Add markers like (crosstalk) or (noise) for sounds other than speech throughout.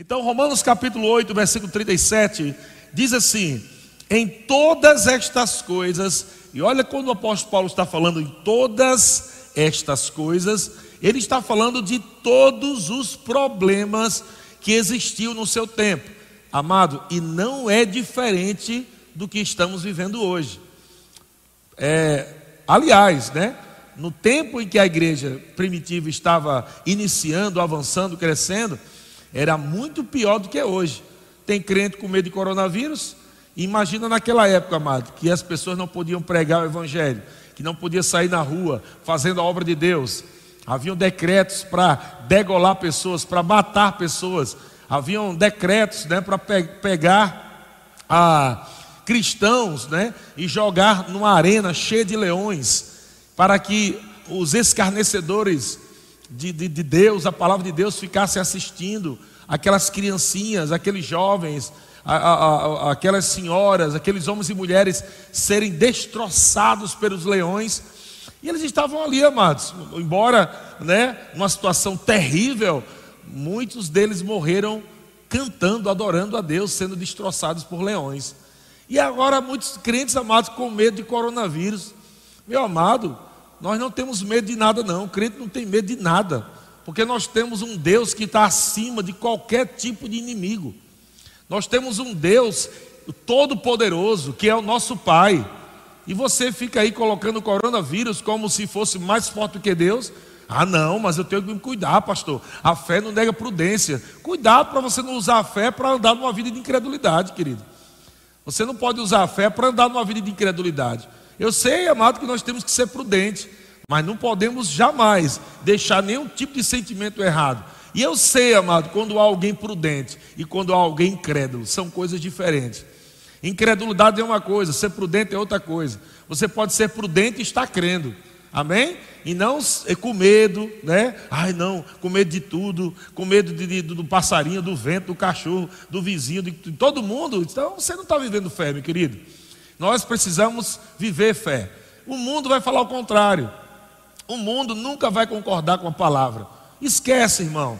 Então, Romanos capítulo 8, versículo 37, diz assim: Em todas estas coisas, e olha quando o apóstolo Paulo está falando em todas estas coisas, ele está falando de todos os problemas que existiu no seu tempo, amado, e não é diferente do que estamos vivendo hoje. É, aliás, né? No tempo em que a igreja primitiva estava iniciando, avançando, crescendo, era muito pior do que é hoje. Tem crente com medo de coronavírus? Imagina naquela época, amado, que as pessoas não podiam pregar o evangelho, que não podia sair na rua fazendo a obra de Deus. Haviam decretos para degolar pessoas, para matar pessoas. Haviam decretos né, para pe pegar a cristãos né, e jogar numa arena cheia de leões para que os escarnecedores de, de, de Deus, a palavra de Deus, ficassem assistindo aquelas criancinhas, aqueles jovens, a, a, a, aquelas senhoras, aqueles homens e mulheres serem destroçados pelos leões. E eles estavam ali, amados, embora, né, numa situação terrível, muitos deles morreram cantando, adorando a Deus, sendo destroçados por leões. E agora muitos crentes amados com medo de coronavírus. Meu amado, nós não temos medo de nada, não. O crente não tem medo de nada, porque nós temos um Deus que está acima de qualquer tipo de inimigo. Nós temos um Deus todo-poderoso, que é o nosso Pai. E você fica aí colocando o coronavírus como se fosse mais forte que Deus. Ah, não, mas eu tenho que me cuidar, pastor. A fé não nega prudência. Cuidado para você não usar a fé para andar numa vida de incredulidade, querido. Você não pode usar a fé para andar numa vida de incredulidade. Eu sei, amado, que nós temos que ser prudentes, mas não podemos jamais deixar nenhum tipo de sentimento errado. E eu sei, amado, quando há alguém prudente e quando há alguém incrédulo, são coisas diferentes. Incredulidade é uma coisa, ser prudente é outra coisa. Você pode ser prudente e estar crendo. Amém? E não com medo, né? Ai, não, com medo de tudo, com medo de, de, do passarinho, do vento, do cachorro, do vizinho, de, de todo mundo. Então você não está vivendo fé, meu querido. Nós precisamos viver fé. O mundo vai falar o contrário. O mundo nunca vai concordar com a palavra. Esquece, irmão.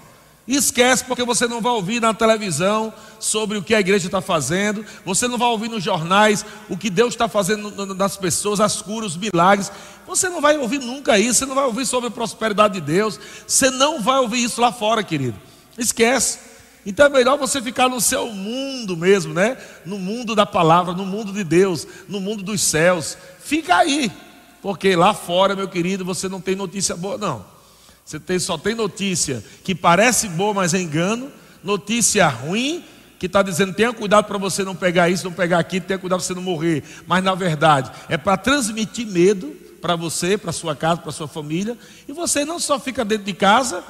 Esquece, porque você não vai ouvir na televisão sobre o que a igreja está fazendo, você não vai ouvir nos jornais o que Deus está fazendo nas pessoas, as curas, os milagres. Você não vai ouvir nunca isso, você não vai ouvir sobre a prosperidade de Deus, você não vai ouvir isso lá fora, querido. Esquece. Então é melhor você ficar no seu mundo mesmo, né? No mundo da palavra, no mundo de Deus, no mundo dos céus. Fica aí, porque lá fora, meu querido, você não tem notícia boa, não. Você tem, só tem notícia que parece boa, mas é engano. Notícia ruim, que está dizendo: tenha cuidado para você não pegar isso, não pegar aquilo, tenha cuidado para você não morrer. Mas na verdade, é para transmitir medo para você, para sua casa, para sua família. E você não só fica dentro de casa,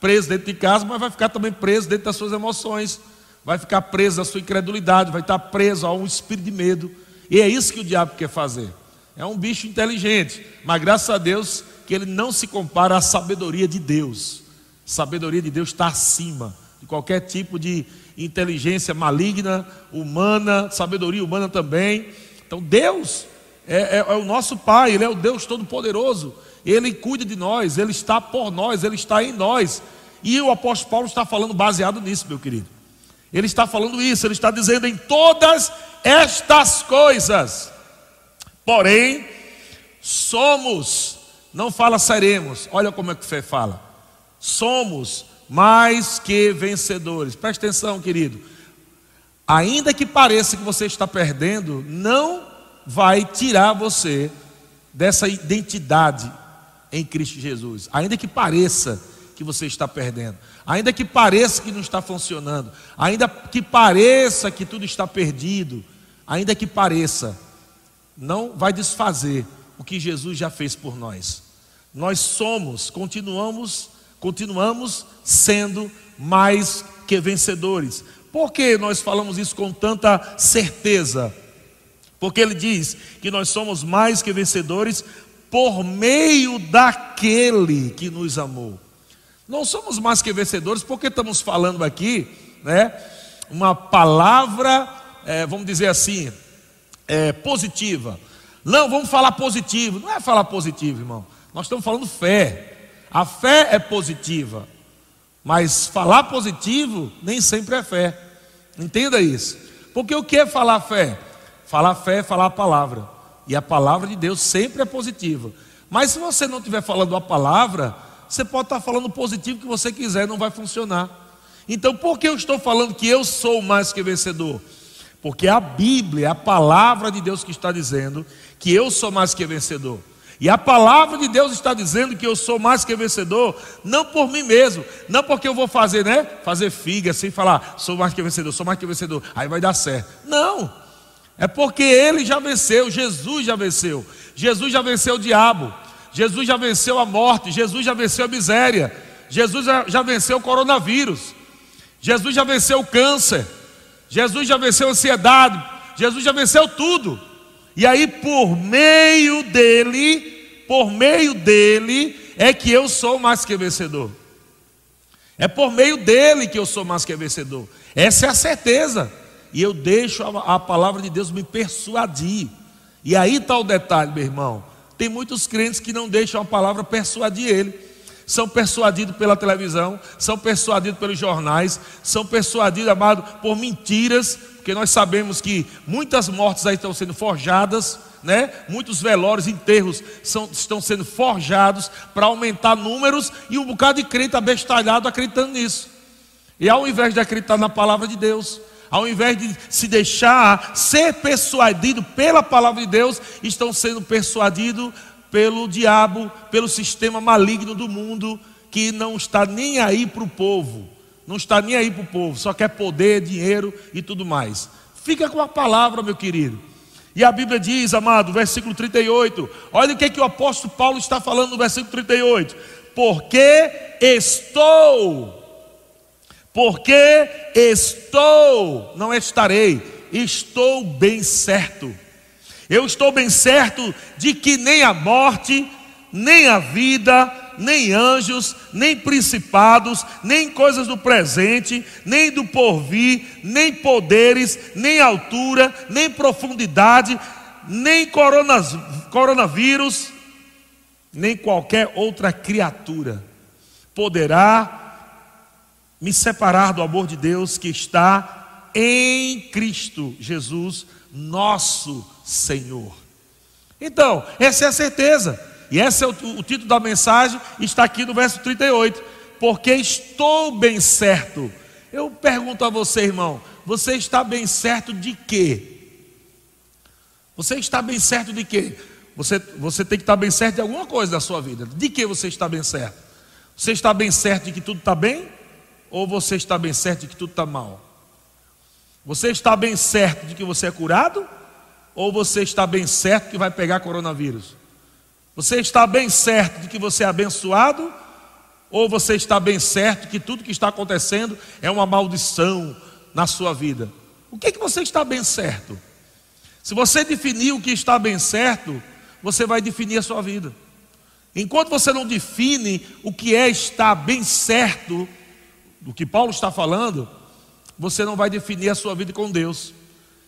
preso dentro de casa, mas vai ficar também preso dentro das suas emoções, vai ficar preso à sua incredulidade, vai estar preso a um espírito de medo. E é isso que o diabo quer fazer. É um bicho inteligente, mas graças a Deus que ele não se compara à sabedoria de Deus. A sabedoria de Deus está acima de qualquer tipo de inteligência maligna, humana, sabedoria humana também. Então Deus é, é, é o nosso Pai, Ele é o Deus Todo-Poderoso. Ele cuida de nós, Ele está por nós, Ele está em nós. E o apóstolo Paulo está falando baseado nisso, meu querido. Ele está falando isso, ele está dizendo em todas estas coisas. Porém, somos, não fala seremos, olha como é que fé fala. Somos mais que vencedores. Preste atenção, querido. Ainda que pareça que você está perdendo, não vai tirar você dessa identidade em Cristo Jesus. Ainda que pareça que você está perdendo, ainda que pareça que não está funcionando, ainda que pareça que tudo está perdido, ainda que pareça, não vai desfazer o que Jesus já fez por nós. Nós somos, continuamos, continuamos sendo mais que vencedores. Por que nós falamos isso com tanta certeza? Porque ele diz que nós somos mais que vencedores por meio daquele que nos amou. Não somos mais que vencedores porque estamos falando aqui, né? Uma palavra, é, vamos dizer assim, é, positiva. Não, vamos falar positivo. Não é falar positivo, irmão. Nós estamos falando fé. A fé é positiva. Mas falar positivo nem sempre é fé. Entenda isso. Porque o que é falar fé? Falar fé é falar a palavra. E a palavra de Deus sempre é positiva. Mas se você não estiver falando a palavra, você pode estar falando positivo que você quiser, não vai funcionar. Então, por que eu estou falando que eu sou mais que vencedor? Porque a Bíblia, a palavra de Deus que está dizendo que eu sou mais que vencedor. E a palavra de Deus está dizendo que eu sou mais que vencedor, não por mim mesmo, não porque eu vou fazer, né? Fazer figa assim, falar, sou mais que vencedor, sou mais que vencedor, aí vai dar certo. Não, é porque ele já venceu, Jesus já venceu, Jesus já venceu o diabo, Jesus já venceu a morte, Jesus já venceu a miséria, Jesus já venceu o coronavírus, Jesus já venceu o câncer, Jesus já venceu a ansiedade, Jesus já venceu tudo. E aí, por meio dele, por meio dele, é que eu sou mais que vencedor. É por meio dele que eu sou mais que vencedor. Essa é a certeza. E eu deixo a, a palavra de Deus me persuadir. E aí está o detalhe, meu irmão. Tem muitos crentes que não deixam a palavra persuadir ele. São persuadidos pela televisão, são persuadidos pelos jornais, são persuadidos, amado, por mentiras, porque nós sabemos que muitas mortes aí estão sendo forjadas, né? Muitos velórios, enterros são, estão sendo forjados para aumentar números e um bocado de crente abestalhado acreditando nisso. E ao invés de acreditar na palavra de Deus, ao invés de se deixar ser persuadido pela palavra de Deus, estão sendo persuadidos pelo diabo, pelo sistema maligno do mundo que não está nem aí para o povo não está nem aí para o povo, só quer poder, dinheiro e tudo mais. Fica com a palavra, meu querido. E a Bíblia diz, amado, versículo 38, olha o que, é que o apóstolo Paulo está falando no versículo 38. Porque estou, porque estou, não estarei, estou bem certo. Eu estou bem certo de que nem a morte, nem a vida, nem anjos, nem principados, nem coisas do presente, nem do porvir, nem poderes, nem altura, nem profundidade, nem coronavírus, nem qualquer outra criatura poderá me separar do amor de Deus que está em Cristo Jesus, nosso Senhor. Então, essa é a certeza. E esse é o, o título da mensagem, está aqui no verso 38. Porque estou bem certo. Eu pergunto a você, irmão, você está bem certo de quê? Você está bem certo de quê? Você, você tem que estar bem certo de alguma coisa da sua vida. De que você está bem certo? Você está bem certo de que tudo está bem? Ou você está bem certo de que tudo está mal? Você está bem certo de que você é curado? Ou você está bem certo que vai pegar coronavírus? Você está bem certo de que você é abençoado? Ou você está bem certo que tudo que está acontecendo é uma maldição na sua vida? O que, é que você está bem certo? Se você definir o que está bem certo, você vai definir a sua vida. Enquanto você não define o que é estar bem certo, do que Paulo está falando, você não vai definir a sua vida com Deus.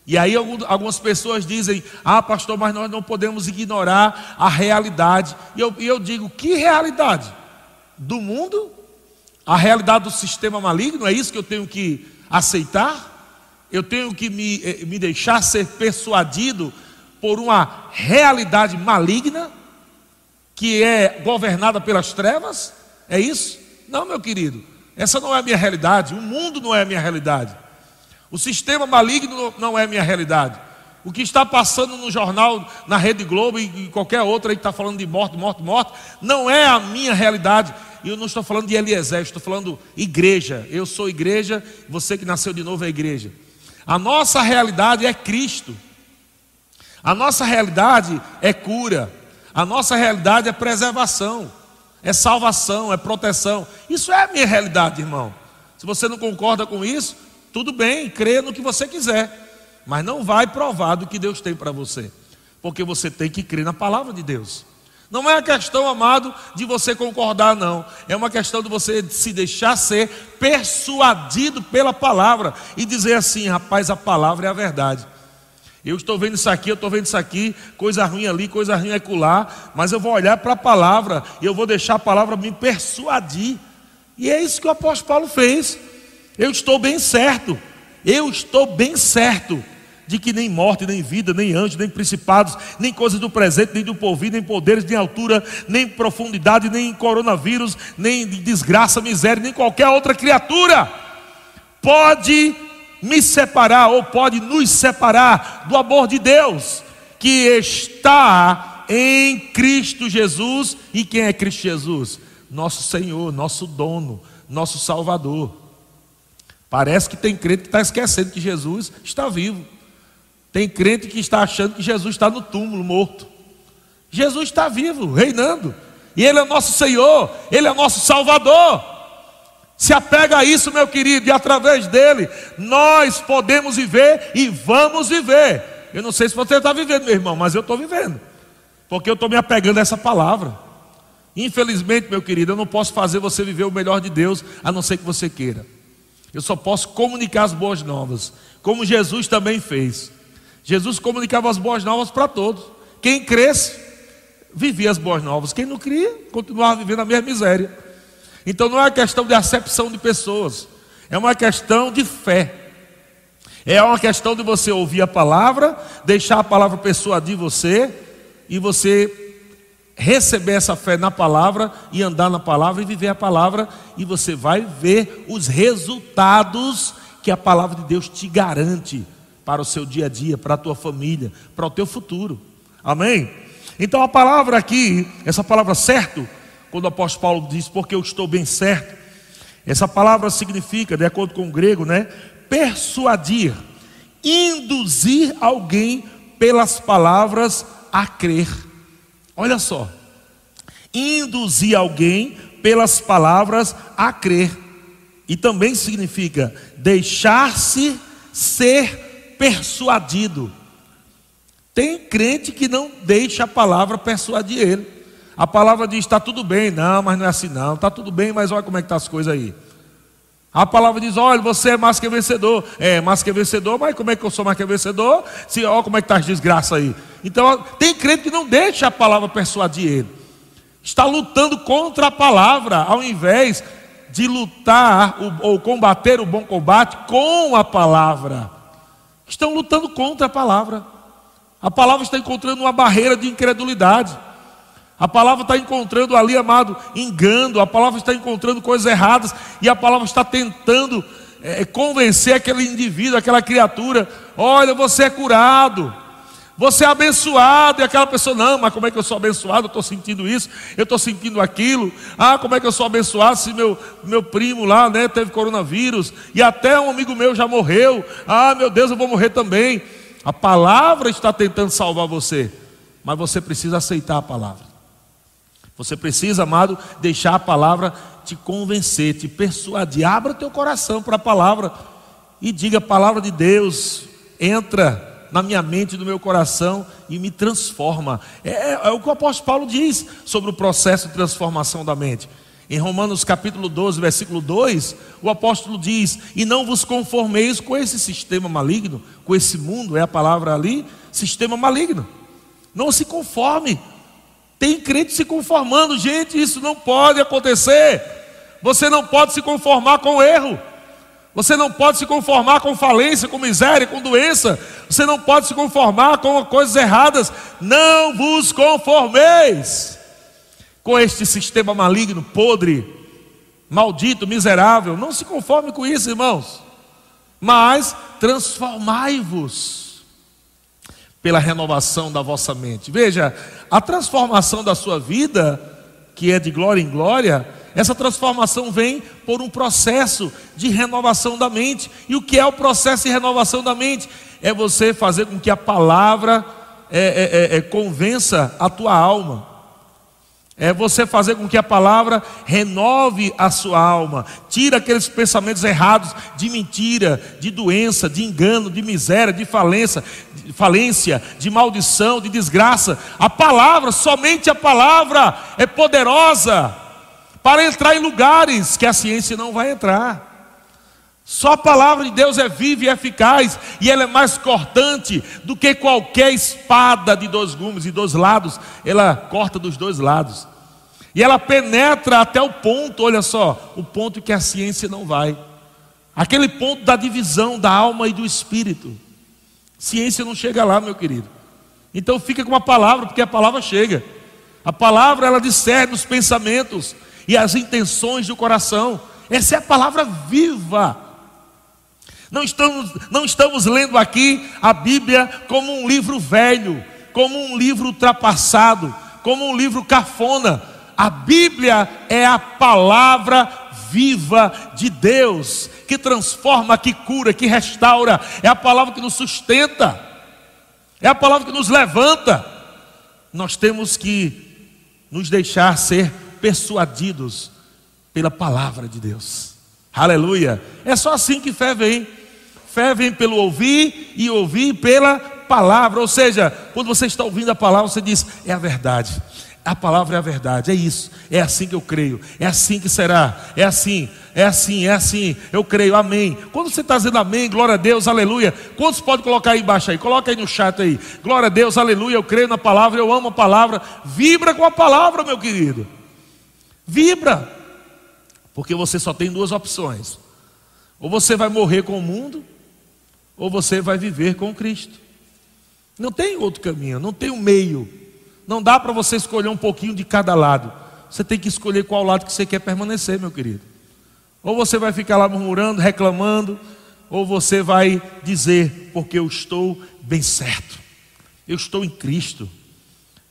E aí algumas pessoas dizem: Ah, pastor, mas nós não podemos ignorar a realidade. E eu, eu digo: Que realidade? Do mundo? A realidade do sistema maligno? É isso que eu tenho que aceitar? Eu tenho que me, eh, me deixar ser persuadido por uma realidade maligna que é governada pelas trevas? É isso? Não, meu querido. Essa não é a minha realidade. O mundo não é a minha realidade. O sistema maligno não é minha realidade. O que está passando no jornal, na Rede Globo e qualquer outra aí que está falando de morte, morte, morte, não é a minha realidade. E eu não estou falando de Eliezer, estou falando igreja. Eu sou igreja, você que nasceu de novo é igreja. A nossa realidade é Cristo. A nossa realidade é cura. A nossa realidade é preservação, é salvação, é proteção. Isso é a minha realidade, irmão. Se você não concorda com isso, tudo bem, crê no que você quiser, mas não vai provar do que Deus tem para você, porque você tem que crer na palavra de Deus. Não é a questão, amado, de você concordar, não. É uma questão de você se deixar ser persuadido pela palavra e dizer assim: rapaz, a palavra é a verdade. Eu estou vendo isso aqui, eu estou vendo isso aqui, coisa ruim ali, coisa ruim acolá, mas eu vou olhar para a palavra e eu vou deixar a palavra me persuadir. E é isso que o apóstolo Paulo fez. Eu estou bem certo, eu estou bem certo de que nem morte, nem vida, nem anjos, nem principados, nem coisas do presente, nem do porvir, nem poderes, nem altura, nem profundidade, nem coronavírus, nem desgraça, miséria, nem qualquer outra criatura pode me separar ou pode nos separar do amor de Deus que está em Cristo Jesus. E quem é Cristo Jesus? Nosso Senhor, nosso dono, nosso Salvador. Parece que tem crente que está esquecendo que Jesus está vivo. Tem crente que está achando que Jesus está no túmulo, morto. Jesus está vivo, reinando. E Ele é nosso Senhor, Ele é nosso Salvador. Se apega a isso, meu querido, e através dele nós podemos viver e vamos viver. Eu não sei se você está vivendo, meu irmão, mas eu estou vivendo, porque eu estou me apegando a essa palavra. Infelizmente, meu querido, eu não posso fazer você viver o melhor de Deus, a não ser que você queira. Eu só posso comunicar as boas novas, como Jesus também fez. Jesus comunicava as boas novas para todos. Quem cresce, vivia as boas novas. Quem não cria, continuava vivendo a mesma miséria. Então não é uma questão de acepção de pessoas, é uma questão de fé. É uma questão de você ouvir a palavra, deixar a palavra persuadir você e você receber essa fé na palavra e andar na palavra e viver a palavra e você vai ver os resultados que a palavra de Deus te garante para o seu dia a dia, para a tua família, para o teu futuro. Amém? Então a palavra aqui, essa palavra certo, quando o apóstolo Paulo diz porque eu estou bem certo, essa palavra significa, de acordo com o grego, né, persuadir, induzir alguém pelas palavras a crer. Olha só, induzir alguém pelas palavras a crer. E também significa deixar-se ser persuadido. Tem crente que não deixa a palavra persuadir ele. A palavra diz: está tudo bem, não, mas não é assim não. Está tudo bem, mas olha como é que estão tá as coisas aí. A palavra diz: olha, você é mais que vencedor. É, mais que vencedor, mas como é que eu sou mais que vencedor? Se, olha como é que está as desgraças aí. Então, tem crente que não deixa a palavra persuadir ele. Está lutando contra a palavra, ao invés de lutar ou combater o bom combate com a palavra estão lutando contra a palavra. A palavra está encontrando uma barreira de incredulidade. A palavra está encontrando ali, amado, engano. A palavra está encontrando coisas erradas. E a palavra está tentando é, convencer aquele indivíduo, aquela criatura: olha, você é curado. Você é abençoado, e aquela pessoa, não, mas como é que eu sou abençoado? Eu estou sentindo isso, eu estou sentindo aquilo. Ah, como é que eu sou abençoado se meu, meu primo lá, né, teve coronavírus, e até um amigo meu já morreu. Ah, meu Deus, eu vou morrer também. A palavra está tentando salvar você, mas você precisa aceitar a palavra. Você precisa, amado, deixar a palavra te convencer, te persuadir. Abra teu coração para a palavra e diga: a palavra de Deus entra na minha mente, no meu coração e me transforma. É, é, é, o que o apóstolo Paulo diz sobre o processo de transformação da mente. Em Romanos capítulo 12, versículo 2, o apóstolo diz: E não vos conformeis com esse sistema maligno, com esse mundo, é a palavra ali, sistema maligno. Não se conforme. Tem crente se conformando, gente, isso não pode acontecer. Você não pode se conformar com erro. Você não pode se conformar com falência, com miséria, com doença. Você não pode se conformar com coisas erradas. Não vos conformeis com este sistema maligno, podre, maldito, miserável. Não se conforme com isso, irmãos. Mas transformai-vos pela renovação da vossa mente. Veja, a transformação da sua vida, que é de glória em glória, essa transformação vem por um processo de renovação da mente. E o que é o processo de renovação da mente? É você fazer com que a palavra é, é, é, é convença a tua alma. É você fazer com que a palavra renove a sua alma, tira aqueles pensamentos errados de mentira, de doença, de engano, de miséria, de falência, de falência, de maldição, de desgraça. A palavra, somente a palavra é poderosa para entrar em lugares que a ciência não vai entrar. Só a palavra de Deus é viva e eficaz, e ela é mais cortante do que qualquer espada de dois gumes e dois lados, ela corta dos dois lados. E ela penetra até o ponto, olha só, o ponto que a ciência não vai. Aquele ponto da divisão da alma e do espírito. Ciência não chega lá, meu querido. Então fica com a palavra, porque a palavra chega. A palavra ela discerne os pensamentos e as intenções do coração. Essa é a palavra viva. Não estamos, não estamos lendo aqui a Bíblia como um livro velho, como um livro ultrapassado, como um livro cafona. A Bíblia é a palavra viva de Deus, que transforma, que cura, que restaura. É a palavra que nos sustenta, é a palavra que nos levanta. Nós temos que nos deixar ser persuadidos pela palavra de Deus. Aleluia. É só assim que fé vem. Fé vem pelo ouvir e ouvir pela palavra. Ou seja, quando você está ouvindo a palavra, você diz: é a verdade. A palavra é a verdade, é isso, é assim que eu creio, é assim que será, é assim, é assim, é assim, eu creio, amém. Quando você está dizendo amém, glória a Deus, aleluia, quantos pode colocar aí embaixo aí? Coloca aí no chat aí, glória a Deus, aleluia, eu creio na palavra, eu amo a palavra, vibra com a palavra, meu querido, vibra, porque você só tem duas opções: ou você vai morrer com o mundo, ou você vai viver com Cristo. Não tem outro caminho, não tem um meio. Não dá para você escolher um pouquinho de cada lado. Você tem que escolher qual lado que você quer permanecer, meu querido. Ou você vai ficar lá murmurando, reclamando, ou você vai dizer, porque eu estou bem certo. Eu estou em Cristo.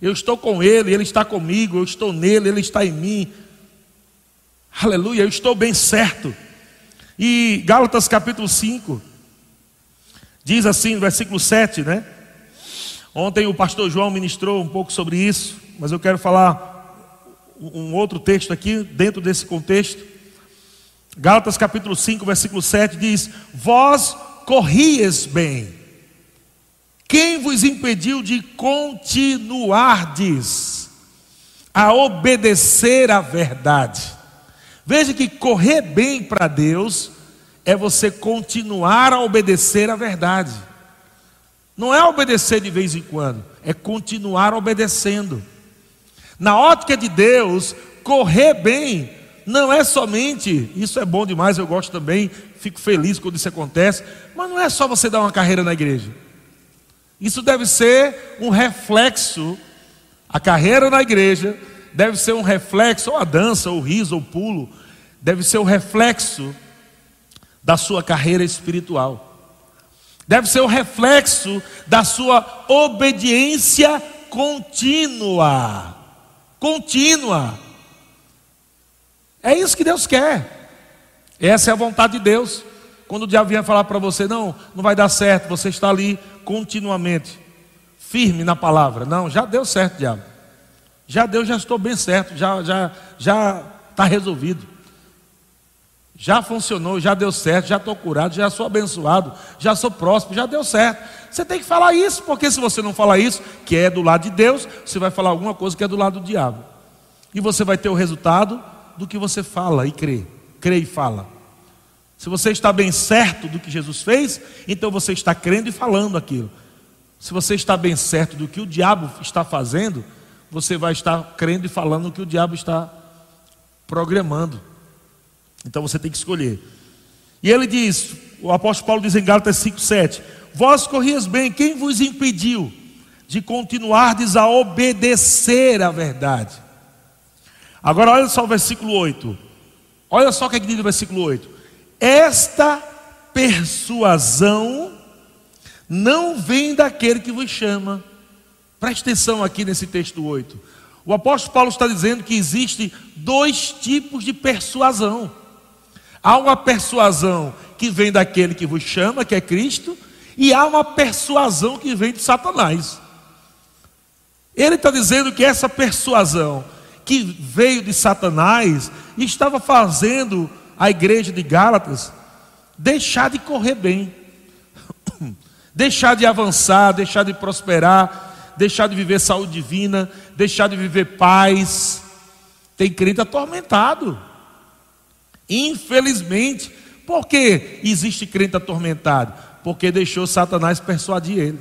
Eu estou com Ele, Ele está comigo, eu estou nele, Ele está em mim. Aleluia, eu estou bem certo. E Gálatas capítulo 5 diz assim, no versículo 7, né? Ontem o pastor João ministrou um pouco sobre isso, mas eu quero falar um outro texto aqui, dentro desse contexto. Gálatas capítulo 5, versículo 7 diz: Vós corries bem. Quem vos impediu de continuardes a obedecer à verdade? Veja que correr bem para Deus é você continuar a obedecer à verdade. Não é obedecer de vez em quando, é continuar obedecendo. Na ótica de Deus, correr bem não é somente, isso é bom demais, eu gosto também, fico feliz quando isso acontece, mas não é só você dar uma carreira na igreja. Isso deve ser um reflexo, a carreira na igreja deve ser um reflexo, ou a dança, ou o riso, ou o pulo, deve ser o um reflexo da sua carreira espiritual deve ser o reflexo da sua obediência contínua. Contínua. É isso que Deus quer. Essa é a vontade de Deus. Quando o diabo vier falar para você, não, não vai dar certo, você está ali continuamente, firme na palavra. Não, já deu certo, diabo. Já deu, já estou bem certo, já já já está resolvido. Já funcionou, já deu certo, já estou curado, já sou abençoado, já sou próximo, já deu certo. Você tem que falar isso, porque se você não falar isso, que é do lado de Deus, você vai falar alguma coisa que é do lado do diabo. E você vai ter o resultado do que você fala e crê. Crê e fala. Se você está bem certo do que Jesus fez, então você está crendo e falando aquilo. Se você está bem certo do que o diabo está fazendo, você vai estar crendo e falando o que o diabo está programando. Então você tem que escolher. E ele diz, o apóstolo Paulo diz em Gálatas 5,7: Vós corrias bem, quem vos impediu de continuardes a obedecer à verdade? Agora olha só o versículo 8. Olha só o que, é que diz no versículo 8. Esta persuasão não vem daquele que vos chama. Preste atenção aqui nesse texto 8. O apóstolo Paulo está dizendo que existe dois tipos de persuasão. Há uma persuasão que vem daquele que vos chama, que é Cristo, e há uma persuasão que vem de Satanás. Ele está dizendo que essa persuasão que veio de Satanás estava fazendo a igreja de Gálatas deixar de correr bem, (coughs) deixar de avançar, deixar de prosperar, deixar de viver saúde divina, deixar de viver paz. Tem crente atormentado. Infelizmente, por que existe crente atormentado? Porque deixou Satanás persuadir ele.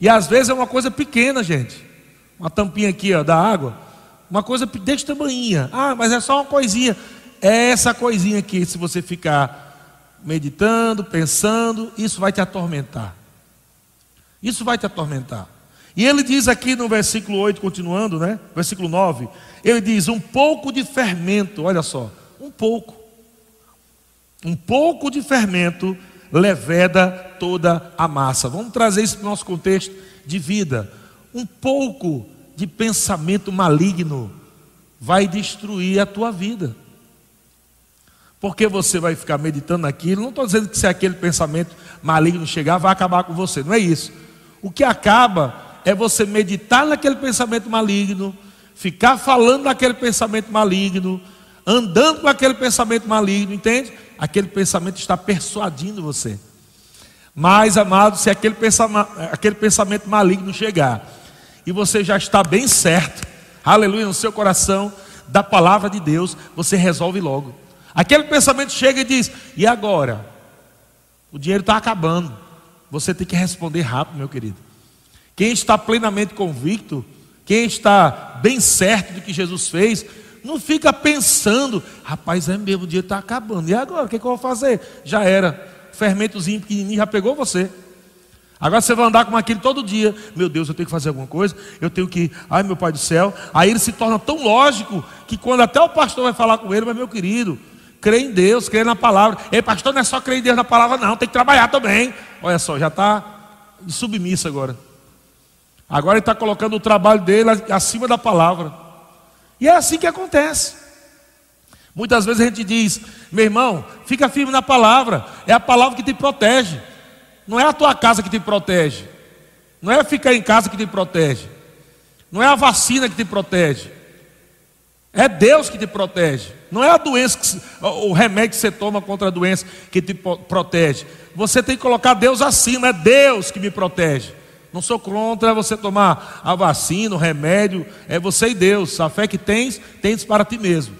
E às vezes é uma coisa pequena, gente. Uma tampinha aqui ó, da água. Uma coisa desse tamanho. Ah, mas é só uma coisinha. É essa coisinha aqui, se você ficar meditando, pensando, isso vai te atormentar. Isso vai te atormentar. E ele diz aqui no versículo 8, continuando, né? Versículo 9, ele diz: um pouco de fermento, olha só, um pouco. Um pouco de fermento leveda toda a massa. Vamos trazer isso para o nosso contexto de vida. Um pouco de pensamento maligno vai destruir a tua vida. Porque você vai ficar meditando naquilo. Não estou dizendo que se aquele pensamento maligno chegar, vai acabar com você. Não é isso. O que acaba é você meditar naquele pensamento maligno, ficar falando naquele pensamento maligno, andando com aquele pensamento maligno, entende? Aquele pensamento está persuadindo você. Mas, amado, se aquele pensamento, aquele pensamento maligno chegar e você já está bem certo, aleluia, no seu coração, da palavra de Deus, você resolve logo. Aquele pensamento chega e diz: e agora? O dinheiro está acabando. Você tem que responder rápido, meu querido. Quem está plenamente convicto, quem está bem certo do que Jesus fez, não fica pensando, rapaz, é mesmo, o dia está acabando. E agora, o que, é que, eu vou fazer? Já era. Fermentozinho pequenininho já pegou você. Agora você vai andar com aquilo todo dia. Meu Deus, eu tenho que fazer alguma coisa. Eu tenho que. Ai, meu Pai do céu. Aí ele se torna tão lógico que quando até o pastor vai falar com ele, mas meu querido, crê em Deus, crê na palavra. Ei, pastor, não é só crer em Deus na palavra, não. Tem que trabalhar também. Olha só, já está submisso agora. Agora ele está colocando o trabalho dele acima da palavra. E é assim que acontece. Muitas vezes a gente diz, meu irmão, fica firme na palavra, é a palavra que te protege. Não é a tua casa que te protege. Não é ficar em casa que te protege. Não é a vacina que te protege. É Deus que te protege. Não é a doença, que, o remédio que você toma contra a doença que te protege. Você tem que colocar Deus acima. É Deus que me protege. Não sou contra você tomar a vacina, o remédio, é você e Deus. A fé que tens, tens para ti mesmo.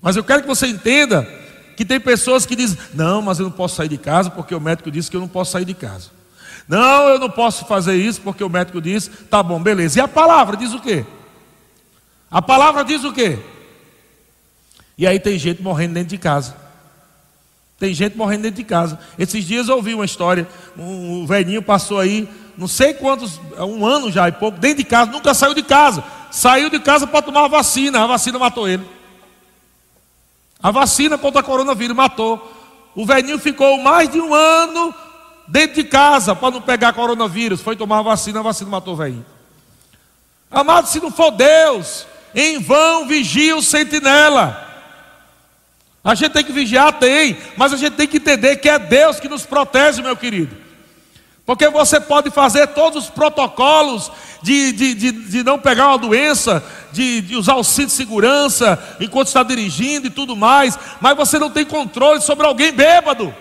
Mas eu quero que você entenda que tem pessoas que dizem: não, mas eu não posso sair de casa porque o médico disse que eu não posso sair de casa. Não, eu não posso fazer isso porque o médico disse, tá bom, beleza. E a palavra diz o quê? A palavra diz o quê? E aí tem gente morrendo dentro de casa. Tem gente morrendo dentro de casa. Esses dias eu ouvi uma história. Um, um velhinho passou aí não sei quantos, um ano já e pouco, dentro de casa, nunca saiu de casa. Saiu de casa para tomar a vacina, a vacina matou ele. A vacina contra a coronavírus matou. O velhinho ficou mais de um ano dentro de casa para não pegar coronavírus. Foi tomar a vacina, a vacina matou o velhinho. Amado, se não for Deus, em vão vigia o sentinela. A gente tem que vigiar, tem, mas a gente tem que entender que é Deus que nos protege, meu querido. Porque você pode fazer todos os protocolos de, de, de, de não pegar uma doença, de, de, usar o cinto de segurança enquanto está dirigindo e tudo mais, mas você não tem controle sobre alguém bêbado.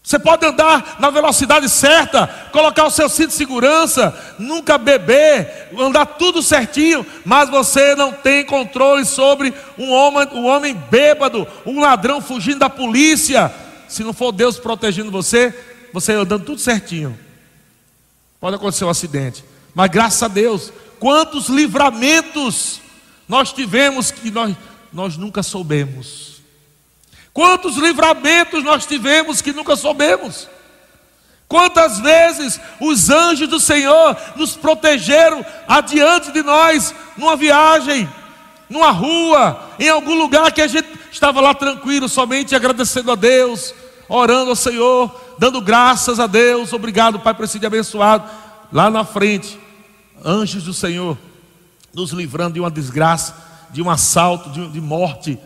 Você pode andar na velocidade certa, colocar o seu cinto de segurança, nunca beber, andar tudo certinho, mas você não tem controle sobre um homem, um homem bêbado, um ladrão fugindo da polícia. Se não for Deus protegendo você, você andando tudo certinho. Pode acontecer um acidente. Mas graças a Deus, quantos livramentos nós tivemos que nós, nós nunca soubemos. Quantos livramentos nós tivemos que nunca soubemos. Quantas vezes os anjos do Senhor nos protegeram adiante de nós, numa viagem, numa rua, em algum lugar que a gente estava lá tranquilo, somente agradecendo a Deus, orando ao Senhor, dando graças a Deus, obrigado, Pai, por esse dia abençoado. Lá na frente, anjos do Senhor, nos livrando de uma desgraça, de um assalto, de, de morte.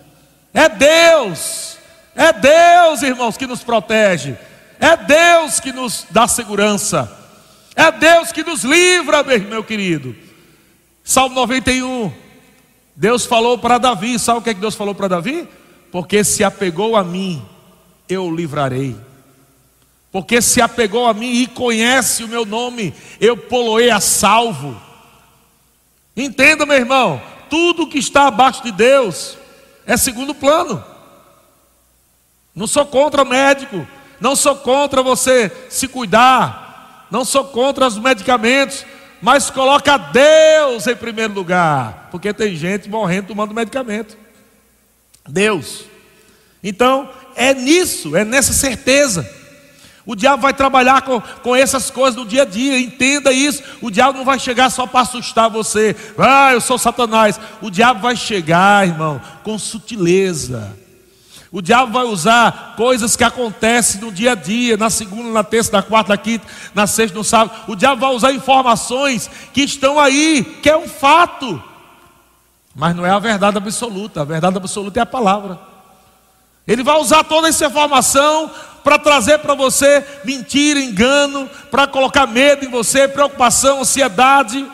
É Deus, é Deus, irmãos, que nos protege, é Deus que nos dá segurança, é Deus que nos livra, meu querido. Salmo 91, Deus falou para Davi, sabe o que, é que Deus falou para Davi? Porque se apegou a mim, eu o livrarei porque se apegou a mim e conhece o meu nome, eu poloei a salvo. Entenda, meu irmão, tudo que está abaixo de Deus é segundo plano. Não sou contra médico, não sou contra você se cuidar, não sou contra os medicamentos, mas coloca Deus em primeiro lugar, porque tem gente morrendo tomando medicamento. Deus. Então, é nisso, é nessa certeza. O diabo vai trabalhar com, com essas coisas no dia a dia, entenda isso. O diabo não vai chegar só para assustar você. Ah, eu sou Satanás. O diabo vai chegar, irmão, com sutileza. O diabo vai usar coisas que acontecem no dia a dia, na segunda, na terça, na quarta, na quinta, na sexta, no sábado. O diabo vai usar informações que estão aí, que é um fato. Mas não é a verdade absoluta. A verdade absoluta é a palavra. Ele vai usar toda essa informação para trazer para você mentira, engano, para colocar medo em você, preocupação, ansiedade.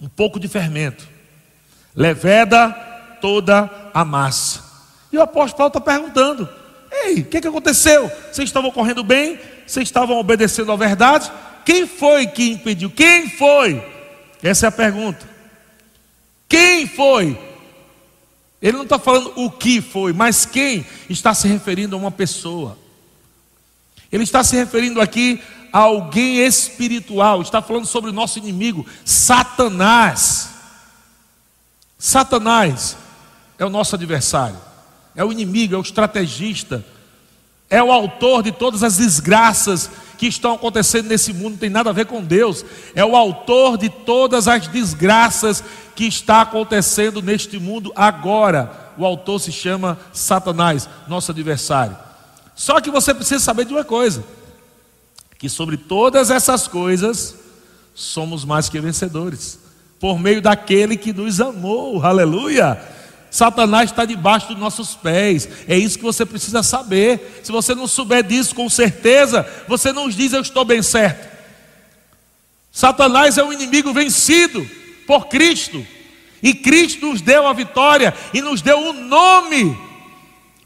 Um pouco de fermento. Leveda toda a massa. E o apóstolo Paulo está perguntando: Ei, o que, que aconteceu? Vocês estavam correndo bem? Vocês estavam obedecendo à verdade? Quem foi que impediu? Quem foi? Essa é a pergunta. Quem foi? Ele não está falando o que foi, mas quem está se referindo a uma pessoa. Ele está se referindo aqui a alguém espiritual, está falando sobre o nosso inimigo, Satanás. Satanás é o nosso adversário, é o inimigo, é o estrategista, é o autor de todas as desgraças que estão acontecendo nesse mundo, não tem nada a ver com Deus, é o autor de todas as desgraças que está acontecendo neste mundo agora. O autor se chama Satanás, nosso adversário. Só que você precisa saber de uma coisa: que sobre todas essas coisas somos mais que vencedores, por meio daquele que nos amou, aleluia. Satanás está debaixo dos nossos pés. É isso que você precisa saber. Se você não souber disso com certeza, você não diz eu estou bem certo. Satanás é um inimigo vencido por Cristo. E Cristo nos deu a vitória e nos deu um nome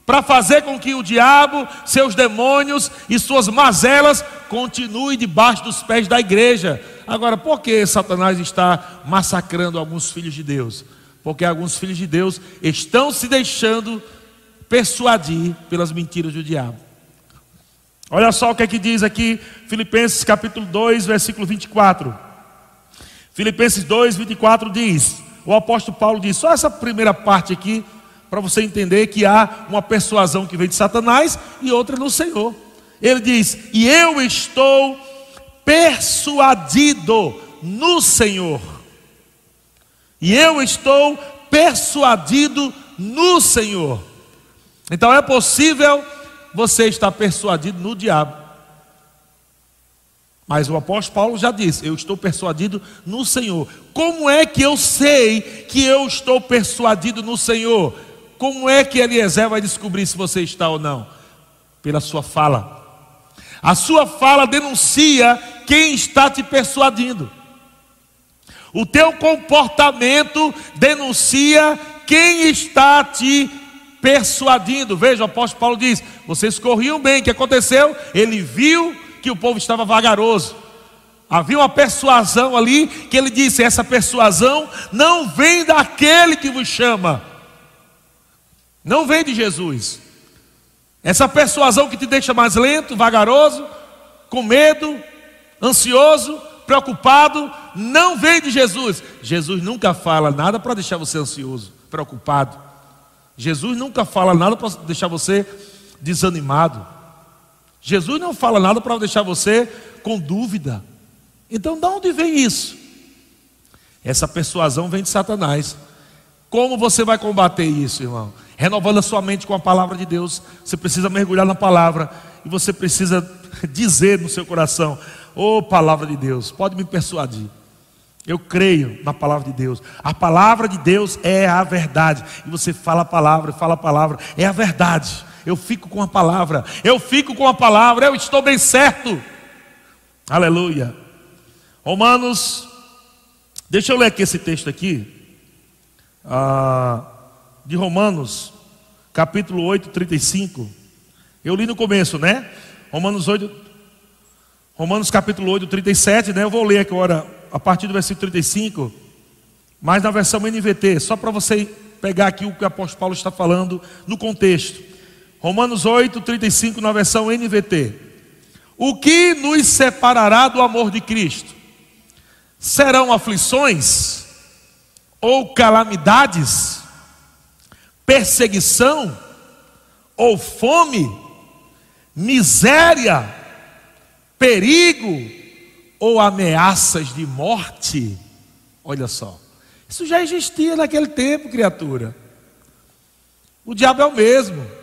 para fazer com que o diabo, seus demônios e suas mazelas continuem debaixo dos pés da igreja. Agora, por que Satanás está massacrando alguns filhos de Deus? Porque alguns filhos de Deus estão se deixando persuadir pelas mentiras do diabo. Olha só o que é que diz aqui, Filipenses capítulo 2, versículo 24. Filipenses 2, 24 diz: o apóstolo Paulo diz, só essa primeira parte aqui, para você entender que há uma persuasão que vem de Satanás e outra no Senhor. Ele diz: E eu estou persuadido no Senhor. E eu estou persuadido no Senhor. Então é possível você estar persuadido no diabo. Mas o apóstolo Paulo já disse: Eu estou persuadido no Senhor. Como é que eu sei que eu estou persuadido no Senhor? Como é que Eliezer vai descobrir se você está ou não? Pela sua fala. A sua fala denuncia quem está te persuadindo. O teu comportamento denuncia quem está te persuadindo. Veja, o apóstolo Paulo diz: vocês corriam bem, o que aconteceu? Ele viu que o povo estava vagaroso. Havia uma persuasão ali que ele disse: essa persuasão não vem daquele que vos chama, não vem de Jesus. Essa persuasão que te deixa mais lento, vagaroso, com medo, ansioso, preocupado, não vem de Jesus. Jesus nunca fala nada para deixar você ansioso, preocupado. Jesus nunca fala nada para deixar você desanimado. Jesus não fala nada para deixar você com dúvida. Então, de onde vem isso? Essa persuasão vem de Satanás. Como você vai combater isso, irmão? Renovando a sua mente com a palavra de Deus. Você precisa mergulhar na palavra e você precisa (laughs) dizer no seu coração: Ô oh, palavra de Deus, pode me persuadir. Eu creio na palavra de Deus. A palavra de Deus é a verdade. E você fala a palavra, fala a palavra, é a verdade. Eu fico com a palavra, eu fico com a palavra, eu estou bem certo. Aleluia. Romanos, deixa eu ler aqui esse texto aqui, ah, de Romanos, capítulo 8, 35. Eu li no começo, né? Romanos 8, Romanos capítulo 8, 37, né? Eu vou ler agora a partir do versículo 35, mas na versão NVT, só para você pegar aqui o que o apóstolo Paulo está falando no contexto. Romanos 8, 35 na versão NVT. O que nos separará do amor de Cristo? Serão aflições ou calamidades, perseguição ou fome, miséria, perigo ou ameaças de morte? Olha só, isso já existia naquele tempo, criatura. O diabo é o mesmo,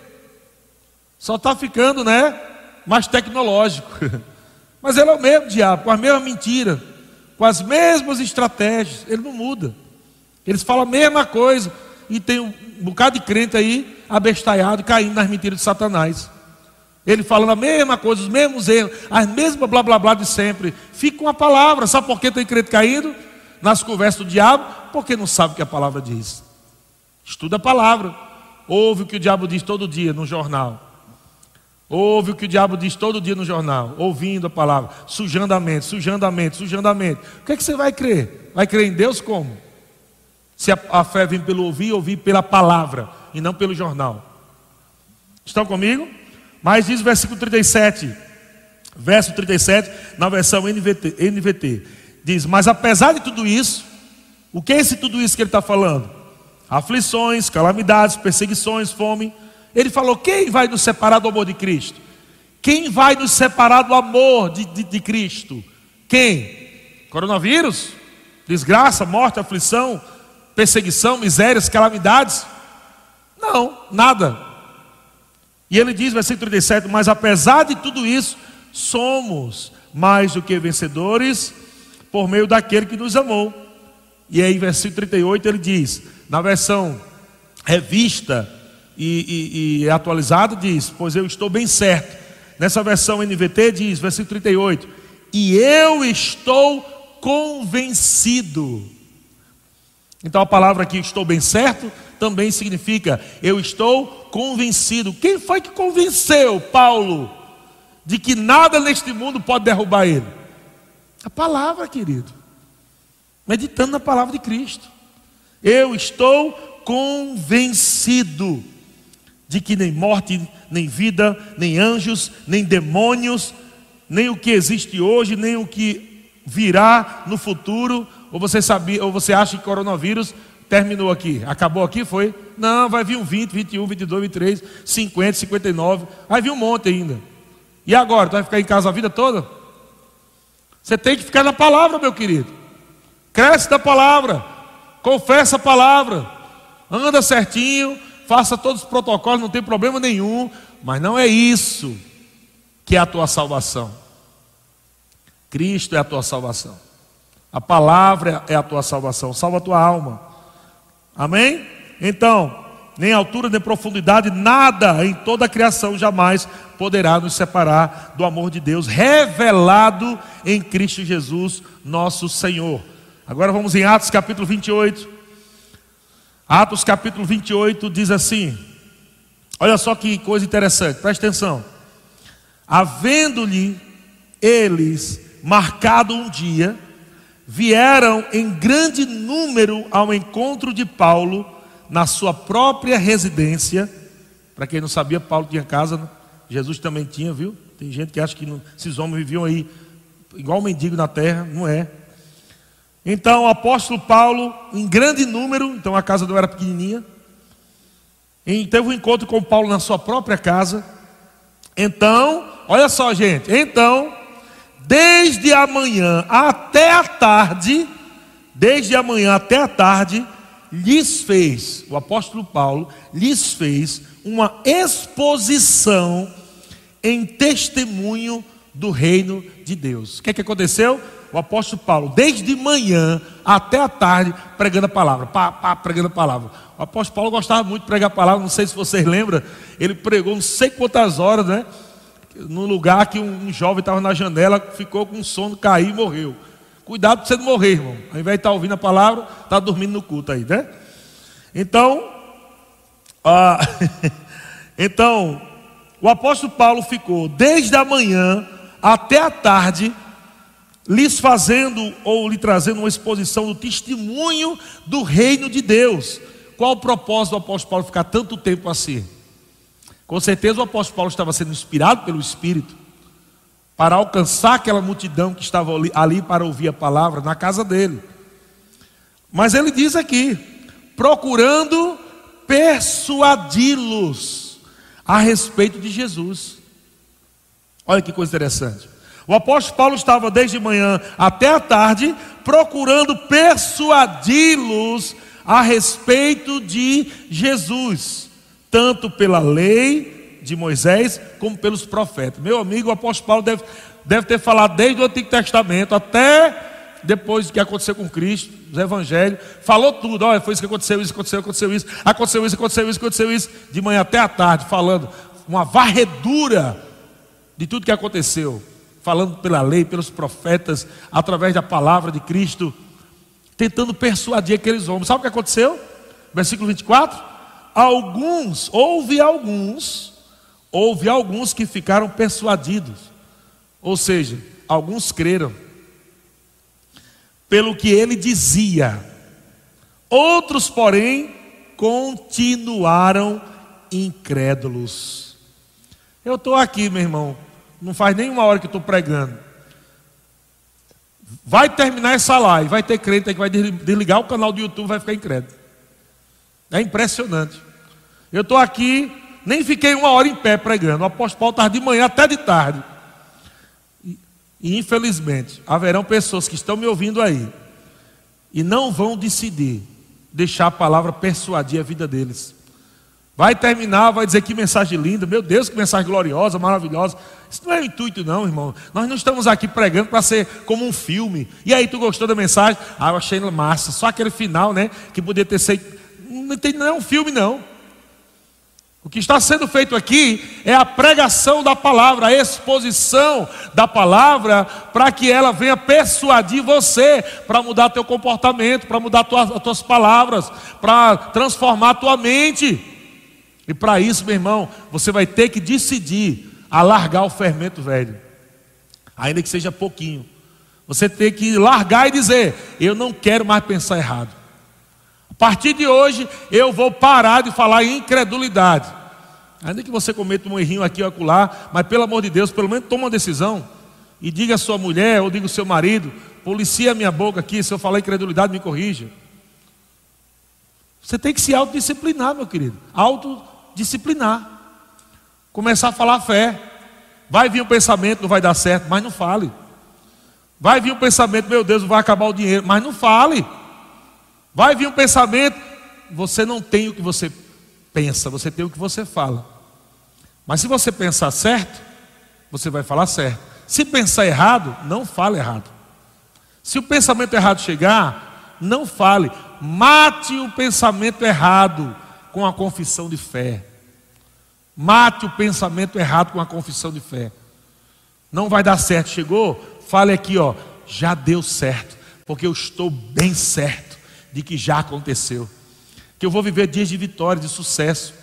só está ficando, né? mais tecnológico. (laughs) Mas ele é o mesmo diabo, com a mesma mentira, com as mesmas estratégias. Ele não muda. Eles falam a mesma coisa. E tem um bocado de crente aí abestalhado, caindo nas mentiras de Satanás. Ele falando a mesma coisa, os mesmos erros, as mesmas blá blá blá de sempre. Fica com a palavra. Sabe por que tem crente caindo? Nas conversas do diabo? Porque não sabe o que a palavra diz. Estuda a palavra. Ouve o que o diabo diz todo dia no jornal. Ouve o que o diabo diz todo dia no jornal, ouvindo a palavra, sujando a mente, sujando a mente, sujando a mente. O que é que você vai crer? Vai crer em Deus como? Se a, a fé vem pelo ouvir, ouvir pela palavra e não pelo jornal. Estão comigo? Mas diz o versículo 37, verso 37, na versão NVT, NVT, diz: Mas apesar de tudo isso, o que é esse tudo isso que ele está falando? Aflições, calamidades, perseguições, fome ele falou: quem vai nos separar do amor de Cristo? Quem vai nos separar do amor de, de, de Cristo? Quem? Coronavírus? Desgraça, morte, aflição, perseguição, misérias, calamidades? Não, nada. E ele diz, versículo 37, mas apesar de tudo isso, somos mais do que vencedores por meio daquele que nos amou. E aí, versículo 38, ele diz, na versão revista, e, e, e atualizado diz: Pois eu estou bem certo. Nessa versão NVT diz, versículo 38, e eu estou convencido. Então a palavra aqui, estou bem certo, também significa eu estou convencido. Quem foi que convenceu Paulo de que nada neste mundo pode derrubar ele? A palavra, querido. Meditando na palavra de Cristo. Eu estou convencido de que nem morte, nem vida, nem anjos, nem demônios, nem o que existe hoje, nem o que virá no futuro, ou você sabia, ou você acha que coronavírus terminou aqui, acabou aqui, foi? Não, vai vir um 20, 21, 22, 23, 50, 59, vai vir um monte ainda. E agora, tu vai ficar em casa a vida toda? Você tem que ficar na palavra, meu querido. Cresce da palavra, confessa a palavra, anda certinho, faça todos os protocolos, não tem problema nenhum, mas não é isso que é a tua salvação. Cristo é a tua salvação. A palavra é a tua salvação, salva a tua alma. Amém? Então, nem altura nem profundidade, nada em toda a criação jamais poderá nos separar do amor de Deus revelado em Cristo Jesus, nosso Senhor. Agora vamos em Atos capítulo 28. Atos capítulo 28 diz assim: olha só que coisa interessante, presta atenção. Havendo-lhe eles marcado um dia, vieram em grande número ao encontro de Paulo na sua própria residência. Para quem não sabia, Paulo tinha casa, né? Jesus também tinha, viu? Tem gente que acha que não, esses homens viviam aí igual mendigo na terra, não é. Então o apóstolo Paulo, em grande número, então a casa não era pequenininha, teve um encontro com Paulo na sua própria casa. Então, olha só, gente, então, desde amanhã até a tarde, desde amanhã até a tarde, lhes fez, o apóstolo Paulo lhes fez uma exposição em testemunho do reino de Deus. O que, é que aconteceu? O apóstolo Paulo, desde manhã até a tarde, pregando a palavra, pá, pá, pregando a palavra. O apóstolo Paulo gostava muito de pregar a palavra, não sei se vocês lembram, ele pregou não sei quantas horas, né? Num lugar que um, jovem estava na janela, ficou com sono, caiu e morreu. Cuidado para você não morrer, irmão. Ao invés de estar ouvindo a palavra, está dormindo no culto aí, né? Então, ah, (laughs) então, o apóstolo Paulo ficou desde a manhã até a tarde lhes fazendo ou lhe trazendo uma exposição do testemunho do reino de Deus. Qual o propósito do apóstolo Paulo ficar tanto tempo assim? Com certeza o apóstolo Paulo estava sendo inspirado pelo Espírito para alcançar aquela multidão que estava ali, para ouvir a palavra na casa dele. Mas ele diz aqui: procurando persuadi-los a respeito de Jesus. Olha que coisa interessante. O apóstolo Paulo estava desde manhã até a tarde procurando persuadi-los a respeito de Jesus, tanto pela lei de Moisés como pelos profetas. Meu amigo, o apóstolo Paulo deve, deve ter falado desde o Antigo Testamento até depois do que aconteceu com Cristo, os evangelhos, falou tudo, olha, foi isso que aconteceu, isso aconteceu, aconteceu isso, aconteceu isso, aconteceu isso, aconteceu isso, de manhã até a tarde, falando uma varredura de tudo que aconteceu, falando pela lei, pelos profetas, através da palavra de Cristo, tentando persuadir aqueles homens. Sabe o que aconteceu? Versículo 24: Alguns, houve alguns, houve alguns que ficaram persuadidos, ou seja, alguns creram pelo que ele dizia. Outros, porém, continuaram incrédulos. Eu estou aqui, meu irmão, não faz nenhuma hora que estou pregando. Vai terminar essa live, vai ter crente que vai desligar o canal do YouTube, vai ficar incrédulo. É impressionante. Eu estou aqui, nem fiquei uma hora em pé pregando. O apóstolo Paulo estava de manhã até de tarde. E infelizmente, haverão pessoas que estão me ouvindo aí e não vão decidir deixar a palavra persuadir a vida deles. Vai terminar, vai dizer que mensagem linda, meu Deus, que mensagem gloriosa, maravilhosa. Isso não é o intuito, não, irmão. Nós não estamos aqui pregando para ser como um filme. E aí, tu gostou da mensagem? Ah, eu achei massa. Só aquele final, né? Que podia ter sido. Não, tem, não é um filme, não. O que está sendo feito aqui é a pregação da palavra, a exposição da palavra, para que ela venha persuadir você, para mudar teu comportamento, para mudar tuas, as tuas palavras, para transformar tua mente. E para isso, meu irmão, você vai ter que decidir a largar o fermento velho, ainda que seja pouquinho. Você tem que largar e dizer: Eu não quero mais pensar errado. A partir de hoje, eu vou parar de falar incredulidade. Ainda que você cometa um errinho aqui ou acolá, mas pelo amor de Deus, pelo menos toma uma decisão e diga à sua mulher ou diga ao seu marido: policia a minha boca aqui, se eu falar incredulidade, me corrija. Você tem que se autodisciplinar, meu querido. Autodisciplinar. Começar a falar fé. Vai vir um pensamento, não vai dar certo, mas não fale. Vai vir um pensamento, meu Deus, vai acabar o dinheiro, mas não fale. Vai vir um pensamento, você não tem o que você pensa, você tem o que você fala. Mas se você pensar certo, você vai falar certo. Se pensar errado, não fale errado. Se o pensamento errado chegar, não fale. Mate o pensamento errado com a confissão de fé. Mate o pensamento errado com a confissão de fé. Não vai dar certo. Chegou? Fale aqui, ó. Já deu certo. Porque eu estou bem certo de que já aconteceu. Que eu vou viver dias de vitória, de sucesso.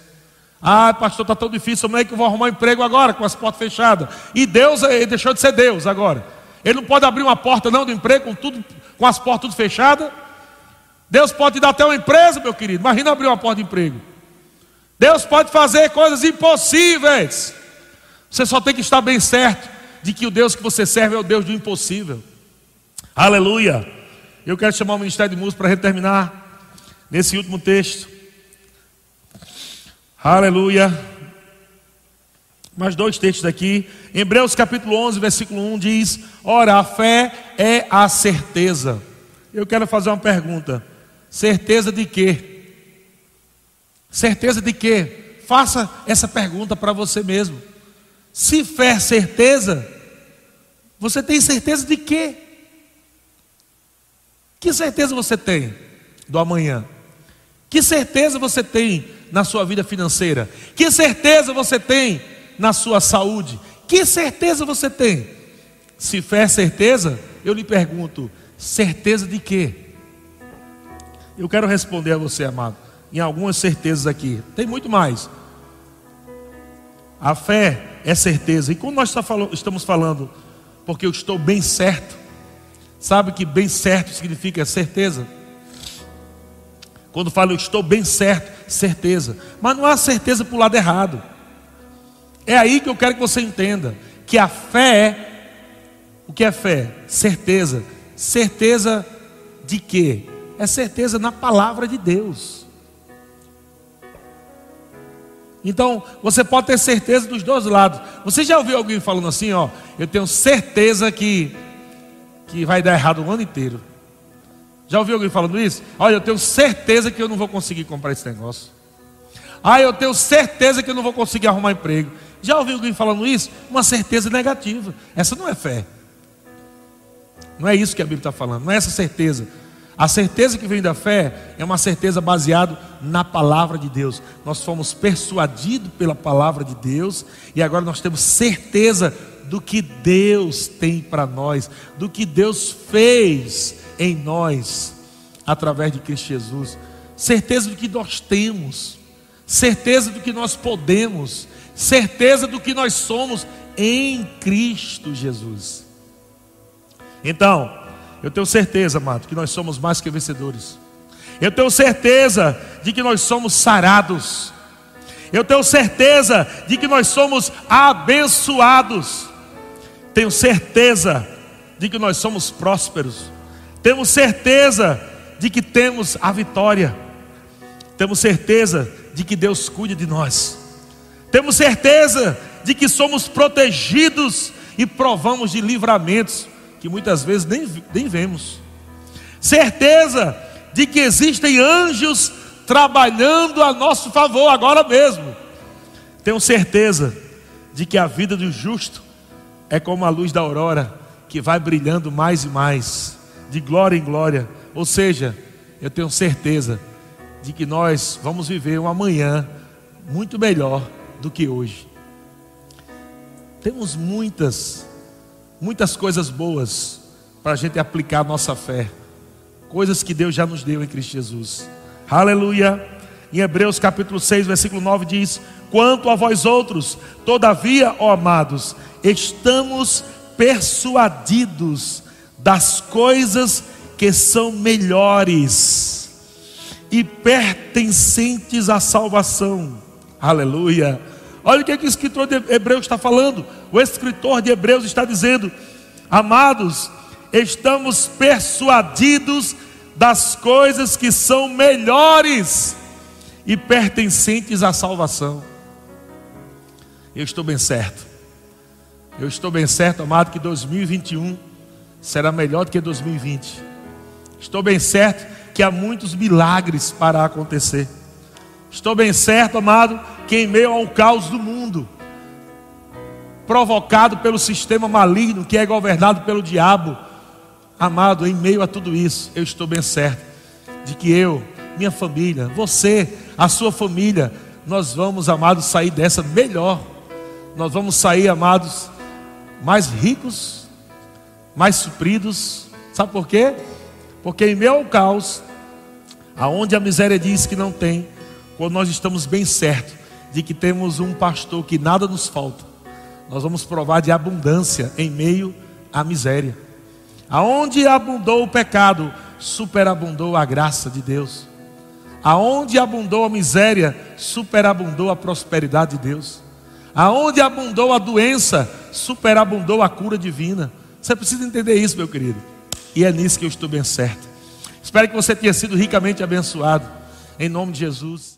Ah, pastor, está tão difícil, como é que eu vou arrumar um emprego agora com as portas fechadas? E Deus ele deixou de ser Deus agora. Ele não pode abrir uma porta não do emprego com tudo, com as portas tudo fechadas. Deus pode te dar até uma empresa, meu querido. Imagina abrir uma porta de emprego. Deus pode fazer coisas impossíveis. Você só tem que estar bem certo de que o Deus que você serve é o Deus do impossível. Aleluia. Eu quero chamar o Ministério de Música para terminar nesse último texto. Aleluia. Mais dois textos aqui. Hebreus capítulo 11, versículo 1 diz: Ora, a fé é a certeza. Eu quero fazer uma pergunta: certeza de quê? Certeza de quê? Faça essa pergunta para você mesmo. Se fé é certeza, você tem certeza de quê? Que certeza você tem do amanhã? Que certeza você tem na sua vida financeira? Que certeza você tem na sua saúde? Que certeza você tem? Se fé é certeza, eu lhe pergunto: certeza de quê? Eu quero responder a você, amado, em algumas certezas aqui. Tem muito mais. A fé é certeza. E quando nós estamos falando, porque eu estou bem certo, Sabe que bem certo significa certeza? Quando falo eu estou bem certo, certeza. Mas não há certeza para o lado errado. É aí que eu quero que você entenda que a fé O que é fé? Certeza. Certeza de quê? É certeza na palavra de Deus. Então, você pode ter certeza dos dois lados. Você já ouviu alguém falando assim, ó, eu tenho certeza que que vai dar errado o ano inteiro. Já ouviu alguém falando isso? Olha, eu tenho certeza que eu não vou conseguir comprar esse negócio. Ah, eu tenho certeza que eu não vou conseguir arrumar emprego. Já ouviu alguém falando isso? Uma certeza negativa. Essa não é fé. Não é isso que a Bíblia está falando, não é essa certeza. A certeza que vem da fé é uma certeza baseada na palavra de Deus. Nós fomos persuadidos pela palavra de Deus e agora nós temos certeza do que Deus tem para nós, do que Deus fez em nós através de Cristo Jesus. Certeza do que nós temos, certeza do que nós podemos, certeza do que nós somos em Cristo Jesus. Então, eu tenho certeza, amado, que nós somos mais que vencedores. Eu tenho certeza de que nós somos sarados. Eu tenho certeza de que nós somos abençoados. Tenho certeza de que nós somos prósperos. Temos certeza de que temos a vitória. Temos certeza de que Deus cuida de nós. Temos certeza de que somos protegidos e provamos de livramentos que muitas vezes nem, nem vemos. Certeza de que existem anjos trabalhando a nosso favor agora mesmo. Tenho certeza de que a vida do justo é como a luz da aurora que vai brilhando mais e mais de glória em glória. Ou seja, eu tenho certeza de que nós vamos viver um amanhã muito melhor do que hoje. Temos muitas, muitas coisas boas para a gente aplicar a nossa fé, coisas que Deus já nos deu em Cristo Jesus. Aleluia. Em Hebreus capítulo 6, versículo 9 diz: Quanto a vós outros, todavia, ó amados, estamos persuadidos das coisas que são melhores e pertencentes à salvação. Aleluia. Olha o que, é que o escritor de Hebreus está falando. O escritor de Hebreus está dizendo: Amados, estamos persuadidos das coisas que são melhores e pertencentes à salvação. Eu estou bem certo. Eu estou bem certo, amado, que 2021 será melhor do que 2020. Estou bem certo que há muitos milagres para acontecer. Estou bem certo, amado, que em meio ao caos do mundo, provocado pelo sistema maligno que é governado pelo diabo, amado, em meio a tudo isso, eu estou bem certo de que eu, minha família, você, a sua família, nós vamos, amados, sair dessa melhor. Nós vamos sair, amados, mais ricos mais supridos. Sabe por quê? Porque em meio ao caos, aonde a miséria diz que não tem, quando nós estamos bem certos de que temos um pastor que nada nos falta, nós vamos provar de abundância em meio à miséria. Aonde abundou o pecado, superabundou a graça de Deus. Aonde abundou a miséria, superabundou a prosperidade de Deus. Aonde abundou a doença, superabundou a cura divina. Você precisa entender isso, meu querido. E é nisso que eu estou bem certo. Espero que você tenha sido ricamente abençoado. Em nome de Jesus.